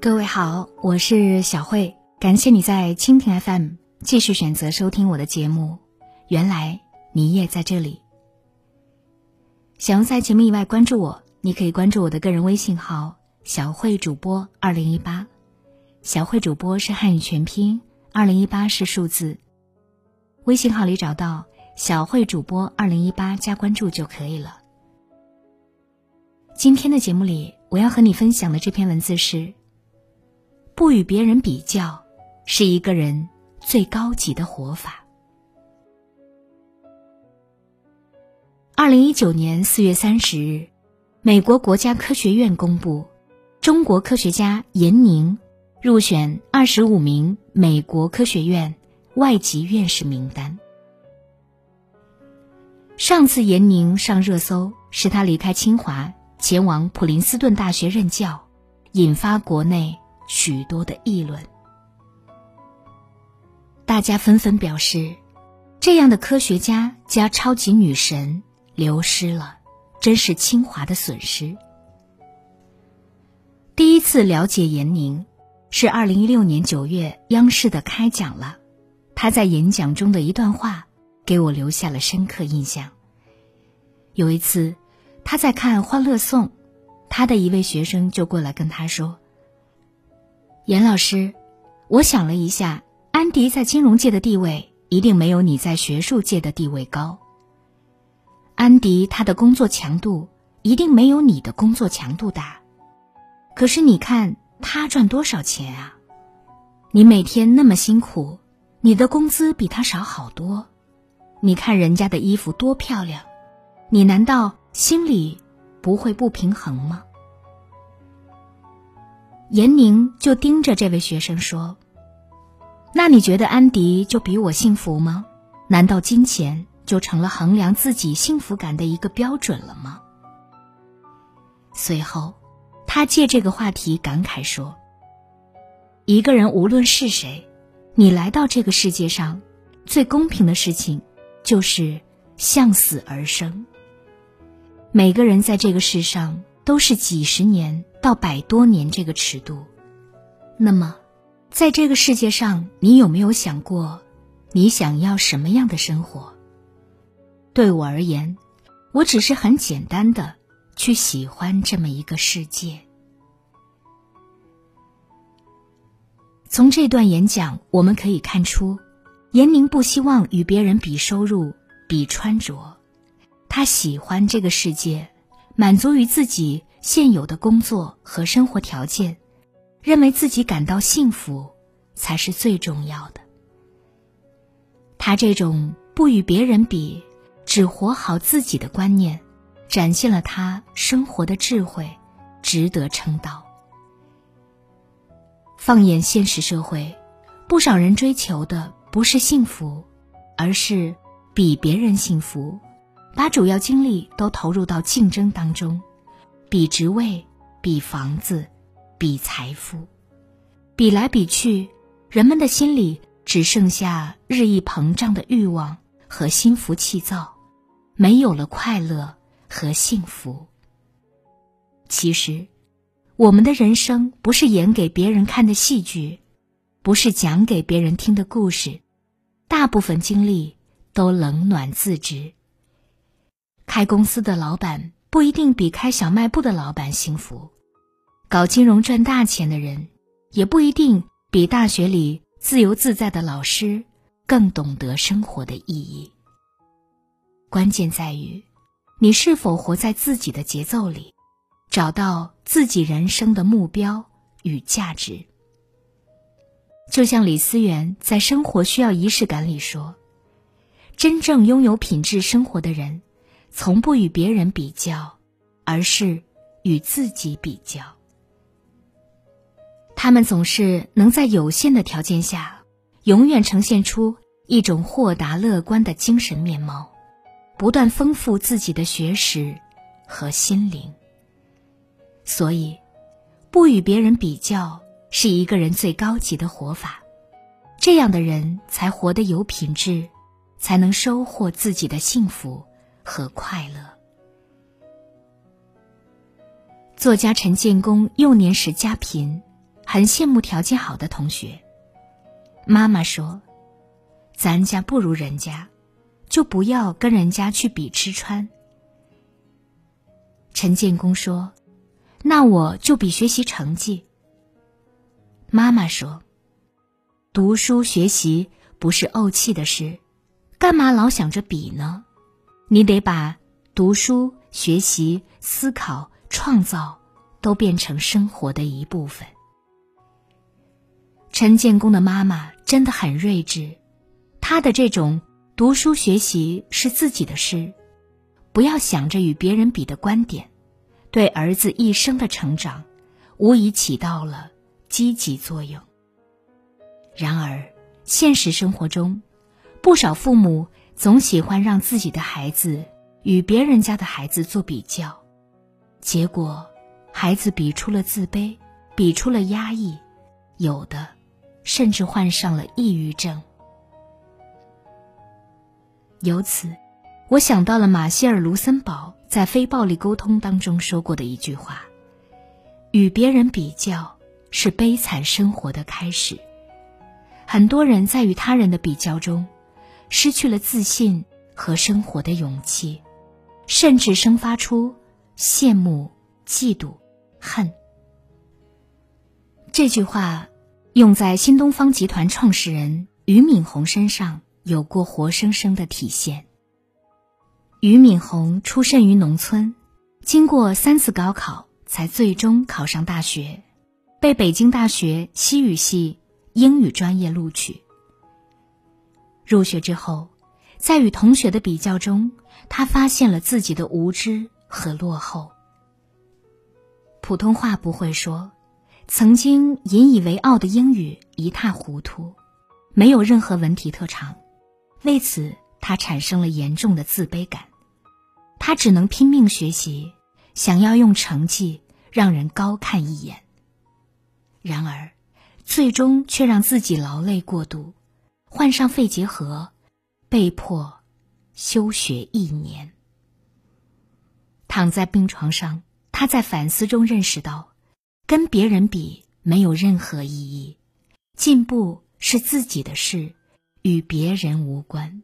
各位好，我是小慧，感谢你在蜻蜓 FM 继续选择收听我的节目。原来你也在这里。想要在节目以外关注我，你可以关注我的个人微信号“小慧主播二零一八”。小慧主播是汉语全拼，二零一八是数字。微信号里找到“小慧主播二零一八”加关注就可以了。今天的节目里，我要和你分享的这篇文字是。不与别人比较，是一个人最高级的活法。二零一九年四月三十日，美国国家科学院公布中国科学家严宁入选二十五名美国科学院外籍院士名单。上次严宁上热搜，是他离开清华前往普林斯顿大学任教，引发国内。许多的议论，大家纷纷表示，这样的科学家加超级女神流失了，真是清华的损失。第一次了解闫宁，是二零一六年九月央视的开讲了，他在演讲中的一段话给我留下了深刻印象。有一次，他在看《欢乐颂》，他的一位学生就过来跟他说。严老师，我想了一下，安迪在金融界的地位一定没有你在学术界的地位高。安迪他的工作强度一定没有你的工作强度大，可是你看他赚多少钱啊？你每天那么辛苦，你的工资比他少好多。你看人家的衣服多漂亮，你难道心里不会不平衡吗？严宁就盯着这位学生说：“那你觉得安迪就比我幸福吗？难道金钱就成了衡量自己幸福感的一个标准了吗？”随后，他借这个话题感慨说：“一个人无论是谁，你来到这个世界上，最公平的事情就是向死而生。每个人在这个世上都是几十年。”到百多年这个尺度，那么，在这个世界上，你有没有想过，你想要什么样的生活？对我而言，我只是很简单的去喜欢这么一个世界。从这段演讲，我们可以看出，严宁不希望与别人比收入、比穿着，他喜欢这个世界，满足于自己。现有的工作和生活条件，认为自己感到幸福才是最重要的。他这种不与别人比，只活好自己的观念，展现了他生活的智慧，值得称道。放眼现实社会，不少人追求的不是幸福，而是比别人幸福，把主要精力都投入到竞争当中。比职位，比房子，比财富，比来比去，人们的心里只剩下日益膨胀的欲望和心浮气躁，没有了快乐和幸福。其实，我们的人生不是演给别人看的戏剧，不是讲给别人听的故事，大部分经历都冷暖自知。开公司的老板。不一定比开小卖部的老板幸福，搞金融赚大钱的人，也不一定比大学里自由自在的老师更懂得生活的意义。关键在于，你是否活在自己的节奏里，找到自己人生的目标与价值。就像李思源在《生活需要仪式感》里说：“真正拥有品质生活的人。”从不与别人比较，而是与自己比较。他们总是能在有限的条件下，永远呈现出一种豁达乐观的精神面貌，不断丰富自己的学识和心灵。所以，不与别人比较是一个人最高级的活法。这样的人才活得有品质，才能收获自己的幸福。和快乐。作家陈建功幼年时家贫，很羡慕条件好的同学。妈妈说：“咱家不如人家，就不要跟人家去比吃穿。”陈建功说：“那我就比学习成绩。”妈妈说：“读书学习不是怄气的事，干嘛老想着比呢？你得把读书学习、思考、创造都变成生活的一部分。”陈建功的妈妈真的很睿智，她的这种读书学习是自己的事，不要想着与别人比的观点，对儿子一生的成长，无疑起到了。积极作用。然而，现实生活中，不少父母总喜欢让自己的孩子与别人家的孩子做比较，结果，孩子比出了自卑，比出了压抑，有的甚至患上了抑郁症。由此，我想到了马歇尔·卢森堡在《非暴力沟通》当中说过的一句话：“与别人比较。”是悲惨生活的开始。很多人在与他人的比较中，失去了自信和生活的勇气，甚至生发出羡慕、嫉妒、恨。这句话用在新东方集团创始人俞敏洪身上，有过活生生的体现。俞敏洪出身于农村，经过三次高考，才最终考上大学。被北京大学西语系英语专业录取。入学之后，在与同学的比较中，他发现了自己的无知和落后。普通话不会说，曾经引以为傲的英语一塌糊涂，没有任何文体特长，为此他产生了严重的自卑感。他只能拼命学习，想要用成绩让人高看一眼。然而，最终却让自己劳累过度，患上肺结核，被迫休学一年。躺在病床上，他在反思中认识到，跟别人比没有任何意义，进步是自己的事，与别人无关。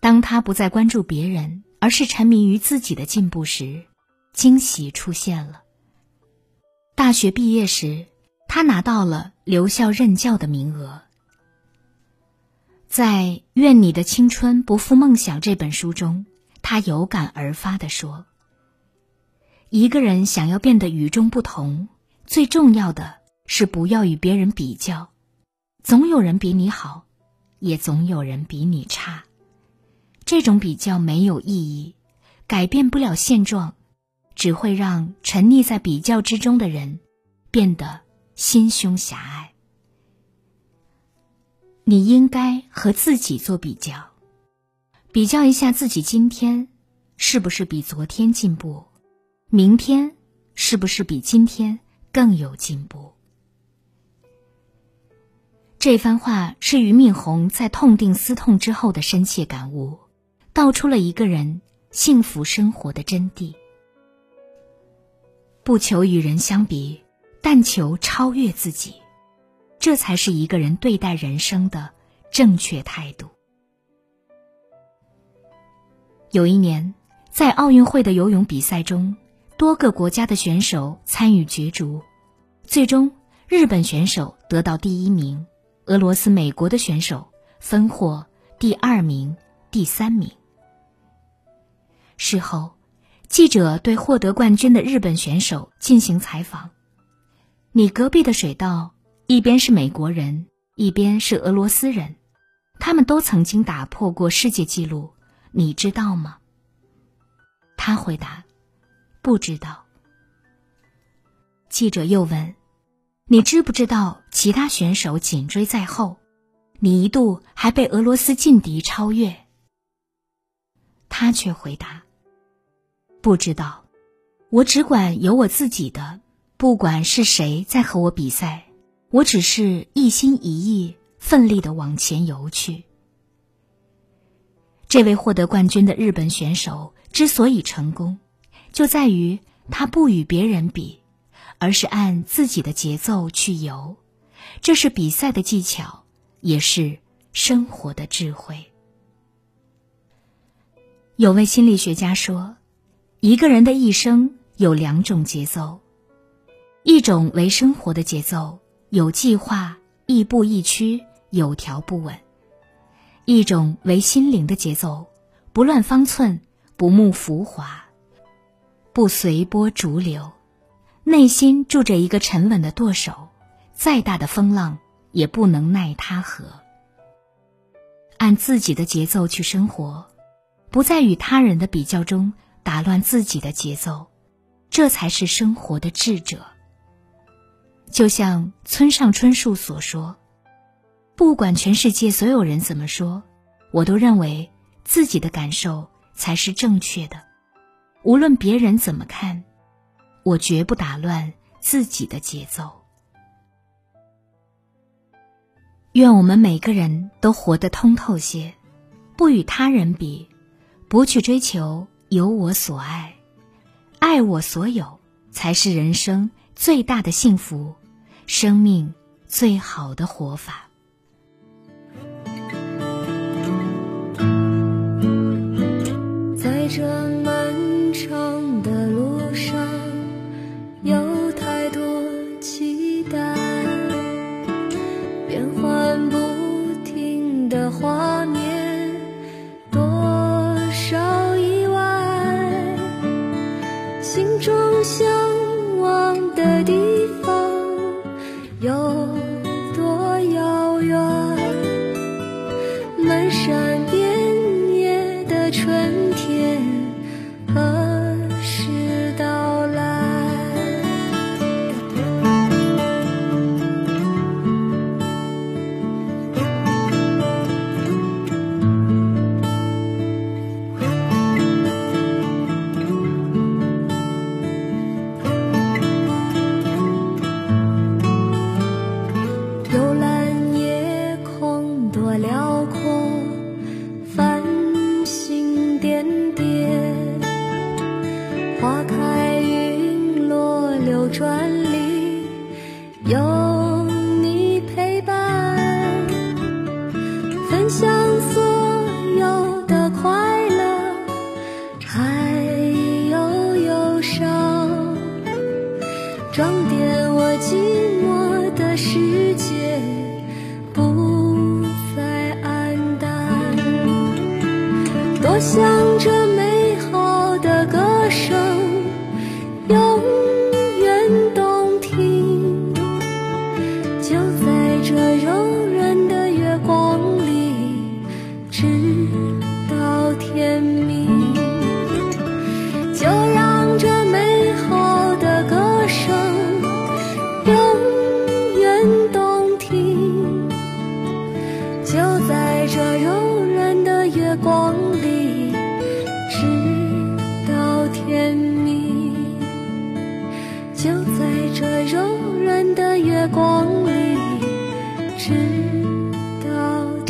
当他不再关注别人，而是沉迷于自己的进步时，惊喜出现了。大学毕业时，他拿到了留校任教的名额。在《愿你的青春不负梦想》这本书中，他有感而发的说：“一个人想要变得与众不同，最重要的是不要与别人比较。总有人比你好，也总有人比你差。这种比较没有意义，改变不了现状。”只会让沉溺在比较之中的人变得心胸狭隘。你应该和自己做比较，比较一下自己今天是不是比昨天进步，明天是不是比今天更有进步。这番话是俞敏洪在痛定思痛之后的深切感悟，道出了一个人幸福生活的真谛。不求与人相比，但求超越自己，这才是一个人对待人生的正确态度。有一年，在奥运会的游泳比赛中，多个国家的选手参与角逐，最终日本选手得到第一名，俄罗斯、美国的选手分获第二名、第三名。事后。记者对获得冠军的日本选手进行采访：“你隔壁的水稻一边是美国人，一边是俄罗斯人，他们都曾经打破过世界纪录，你知道吗？”他回答：“不知道。”记者又问：“你知不知道其他选手紧追在后？你一度还被俄罗斯劲敌超越？”他却回答。不知道，我只管有我自己的，不管是谁在和我比赛，我只是一心一意、奋力的往前游去。这位获得冠军的日本选手之所以成功，就在于他不与别人比，而是按自己的节奏去游。这是比赛的技巧，也是生活的智慧。有位心理学家说，一个人的一生有两种节奏，一种为生活的节奏，有计划，亦步亦趋，有条不紊；一种为心灵的节奏，不乱方寸，不慕浮华，不随波逐流，内心住着一个沉稳的舵手。再大的风浪也不能奈他何。按自己的节奏去生活，不在与他人的比较中打乱自己的节奏，这才是生活的智者。就像村上春树所说：“不管全世界所有人怎么说，我都认为自己的感受才是正确的。无论别人怎么看，我绝不打乱自己的节奏。”愿我们每个人都活得通透些，不与他人比，不去追求有我所爱，爱我所有，才是人生最大的幸福，生命最好的活法。在这漫长的路上，有太多期待。变幻不停的画面，多少意外，心中向往的地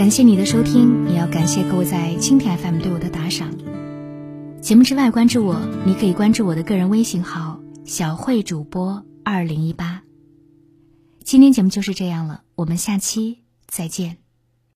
感谢你的收听，也要感谢各位在蜻蜓 FM 对我的打赏。节目之外，关注我，你可以关注我的个人微信号“小慧主播二零一八”。今天节目就是这样了，我们下期再见。